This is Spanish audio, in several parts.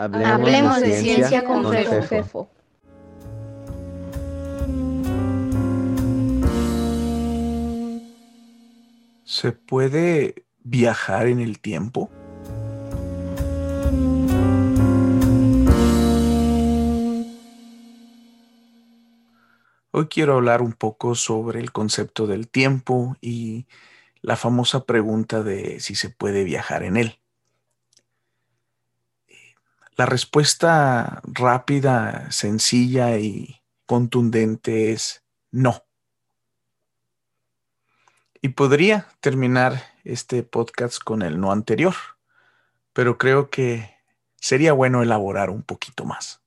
Hablemos, de, ciencia, con, Fefo. ¿Se puede viajar en el tiempo? Hoy quiero hablar un poco sobre el concepto del tiempo y la famosa pregunta de si se puede viajar en él. La respuesta rápida, sencilla y contundente es no. Y podría terminar este podcast con el no anterior, pero creo que sería bueno elaborar un poquito más.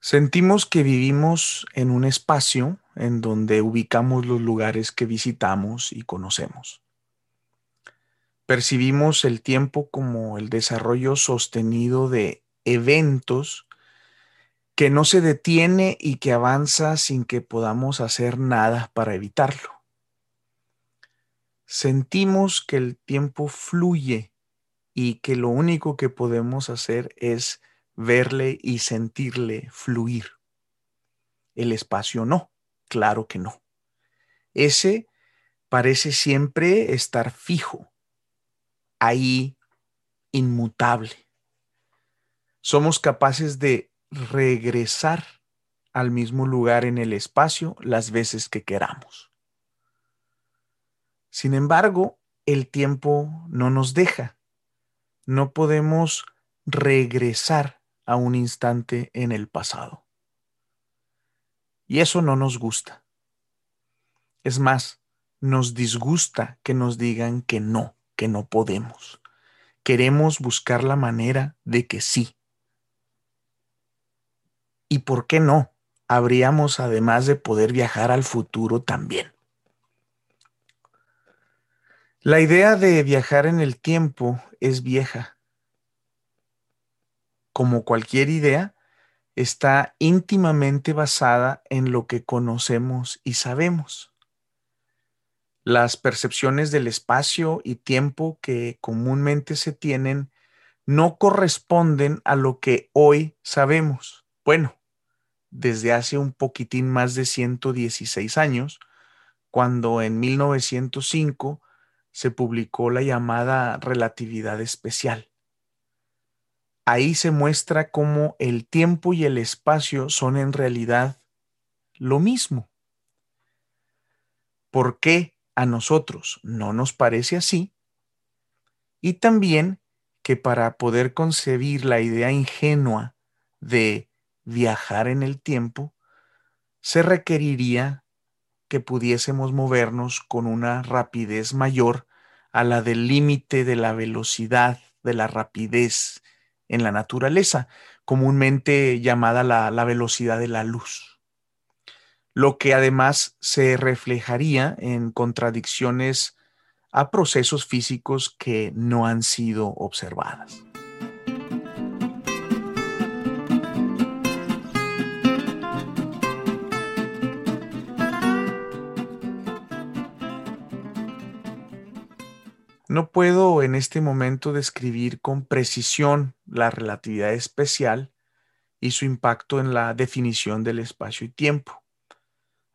Sentimos que vivimos en un espacio en donde ubicamos los lugares que visitamos y conocemos. Percibimos el tiempo como el desarrollo sostenido de eventos que no se detiene y que avanza sin que podamos hacer nada para evitarlo. Sentimos que el tiempo fluye y que lo único que podemos hacer es verle y sentirle fluir. El espacio no, claro que no. Ese parece siempre estar fijo, ahí inmutable. Somos capaces de regresar al mismo lugar en el espacio las veces que queramos. Sin embargo, el tiempo no nos deja. No podemos regresar a un instante en el pasado. Y eso no nos gusta. Es más, nos disgusta que nos digan que no, que no podemos. Queremos buscar la manera de que sí. ¿Y por qué no? Habríamos además de poder viajar al futuro también. La idea de viajar en el tiempo es vieja. Como cualquier idea, está íntimamente basada en lo que conocemos y sabemos. Las percepciones del espacio y tiempo que comúnmente se tienen no corresponden a lo que hoy sabemos. Bueno, desde hace un poquitín más de 116 años, cuando en 1905 se publicó la llamada relatividad especial. Ahí se muestra cómo el tiempo y el espacio son en realidad lo mismo. ¿Por qué a nosotros no nos parece así? Y también que para poder concebir la idea ingenua de viajar en el tiempo, se requeriría que pudiésemos movernos con una rapidez mayor a la del límite de la velocidad, de la rapidez en la naturaleza, comúnmente llamada la, la, velocidad de la luz. Lo que además se reflejaría en contradicciones a procesos físicos que no han sido observadas. No puedo en este momento describir con precisión la relatividad especial y su impacto en la definición del espacio y tiempo,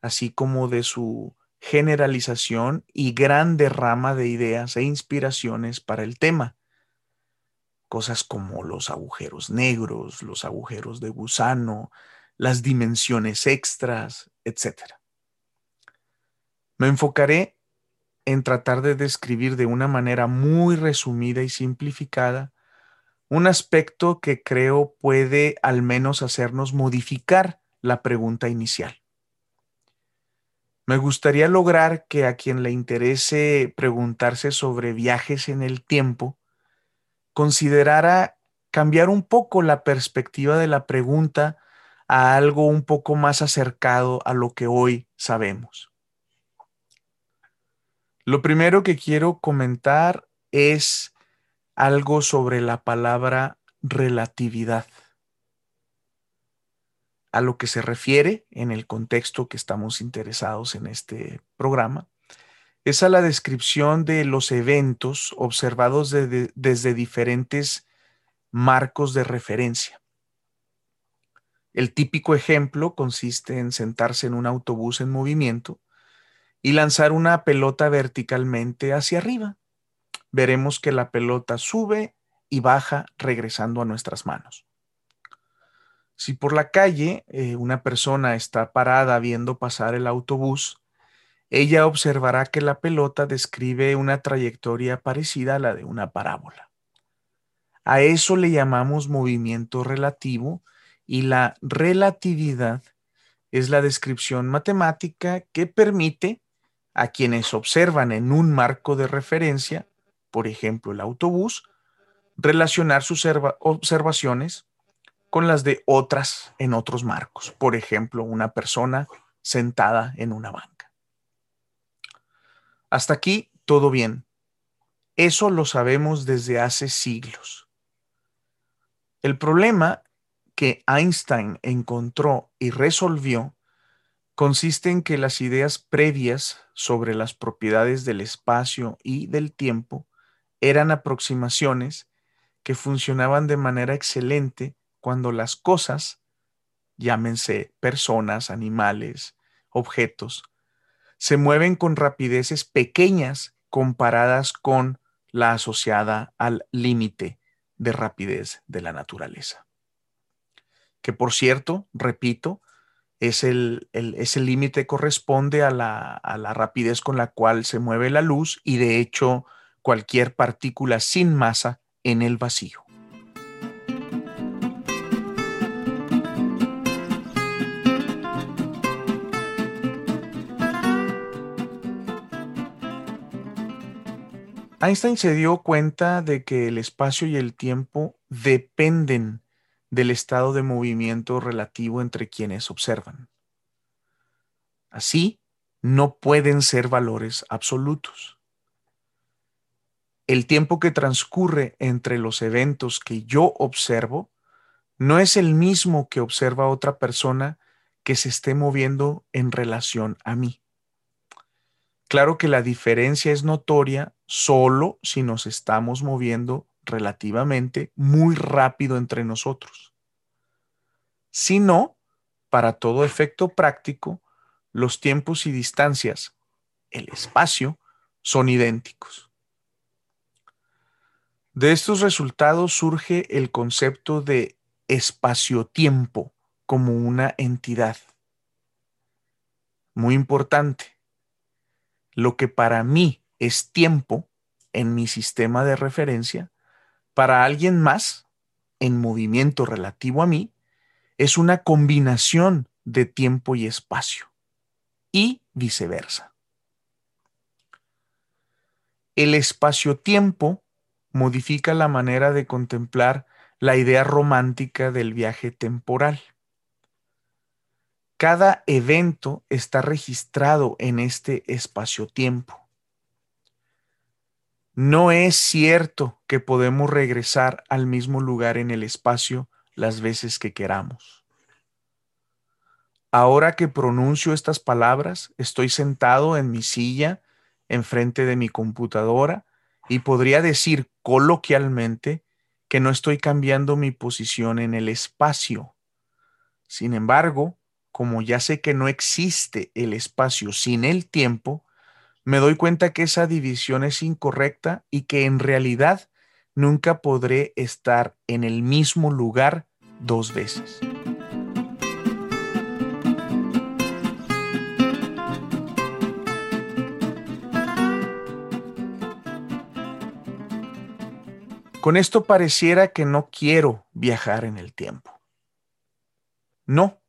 así como de su generalización y gran derrama de ideas e inspiraciones para el tema. Cosas como los agujeros negros, los agujeros de gusano, las dimensiones extras, etc. Me enfocaré en tratar de describir de una manera muy resumida y simplificada un aspecto que creo puede al menos hacernos modificar la pregunta inicial. Me gustaría lograr que a quien le interese preguntarse sobre viajes en el tiempo, considerara cambiar un poco la perspectiva de la pregunta a algo un poco más acercado a lo que hoy sabemos. Lo primero que quiero comentar es algo sobre la palabra relatividad. A lo que se refiere en el contexto que estamos interesados en este programa es a la descripción de los eventos observados desde diferentes marcos de referencia. El típico ejemplo consiste en sentarse en un autobús en movimiento y lanzar una pelota verticalmente hacia arriba. Veremos que la pelota sube y baja regresando a nuestras manos. Si por la calle eh, una persona está parada viendo pasar el autobús, ella observará que la pelota describe una trayectoria parecida a la de una parábola. A eso le llamamos movimiento relativo y la relatividad es la descripción matemática que permite a quienes observan en un marco de referencia, por ejemplo el autobús, relacionar sus observaciones con las de otras en otros marcos, por ejemplo una persona sentada en una banca. Hasta aquí todo bien. Eso lo sabemos desde hace siglos. El problema que Einstein encontró y resolvió consiste en que las ideas previas sobre las propiedades del espacio y del tiempo eran aproximaciones que funcionaban de manera excelente cuando las cosas, llámense personas, animales, objetos, se mueven con rapideces pequeñas comparadas con la asociada al límite de rapidez de la naturaleza que por cierto, repito, es el, ese límite corresponde a la, a la rapidez con la cual se mueve la luz y de hecho cualquier partícula sin masa en el vacío. Einstein se dio cuenta de que el espacio y el tiempo dependen del estado de movimiento relativo entre quienes observan. Así, no pueden ser valores absolutos. El tiempo que transcurre entre los eventos que yo observo no es el mismo que observa otra persona que se esté moviendo en relación a mí. Claro que la diferencia es notoria solo si nos estamos moviendo relativamente muy rápido entre nosotros. Si no, para todo efecto práctico, los tiempos y distancias, el espacio, son idénticos. De estos resultados surge el concepto de espacio-tiempo como una entidad. Muy importante. Lo que para mí es tiempo en mi sistema de referencia, para alguien más, en movimiento relativo a mí, es una combinación de tiempo y espacio y viceversa. El espacio-tiempo modifica la manera de contemplar la idea romántica del viaje temporal. Cada evento está registrado en este espacio-tiempo. No es cierto que podemos regresar al mismo lugar en el espacio las veces que queramos. Ahora que pronuncio estas palabras, estoy sentado en mi silla, enfrente de mi computadora, y podría decir coloquialmente que no estoy cambiando mi posición en el espacio. Sin embargo, como ya sé que no existe el espacio sin el tiempo, me doy cuenta que esa división es incorrecta y que en realidad nunca podré estar en el mismo lugar dos veces. Con esto pareciera que no quiero viajar en el tiempo. No.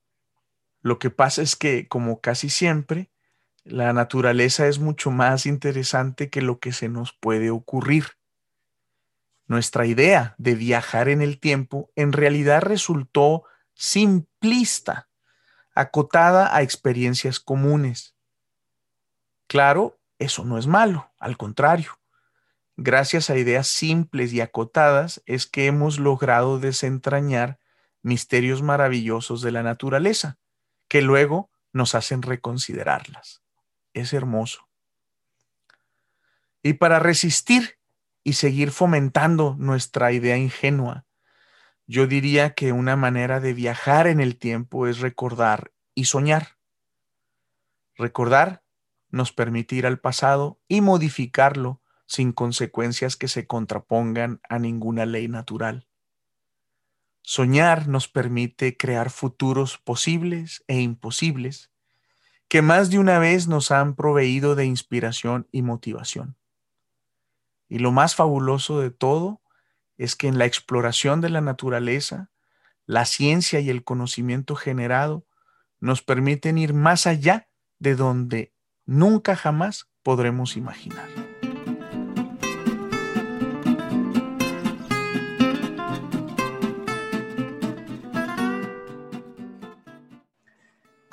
Lo que pasa es que, como casi siempre, la naturaleza es mucho más interesante que lo que se nos puede ocurrir. Nuestra idea de viajar en el tiempo en realidad resultó simplista, acotada a experiencias comunes. Claro, eso no es malo, al contrario. Gracias a ideas simples y acotadas es que hemos logrado desentrañar misterios maravillosos de la naturaleza, que luego nos hacen reconsiderarlas es hermoso. Y para resistir y seguir fomentando nuestra idea ingenua, yo diría que una manera de viajar en el tiempo es recordar y soñar. Recordar nos permite ir al pasado y modificarlo sin consecuencias que se contrapongan a ninguna ley natural. Soñar nos permite crear futuros posibles e imposibles que más de una vez nos han proveído de inspiración y motivación. Y lo más fabuloso de todo es que en la exploración de la naturaleza, la ciencia y el conocimiento generado nos permiten ir más allá de donde nunca jamás podremos imaginar.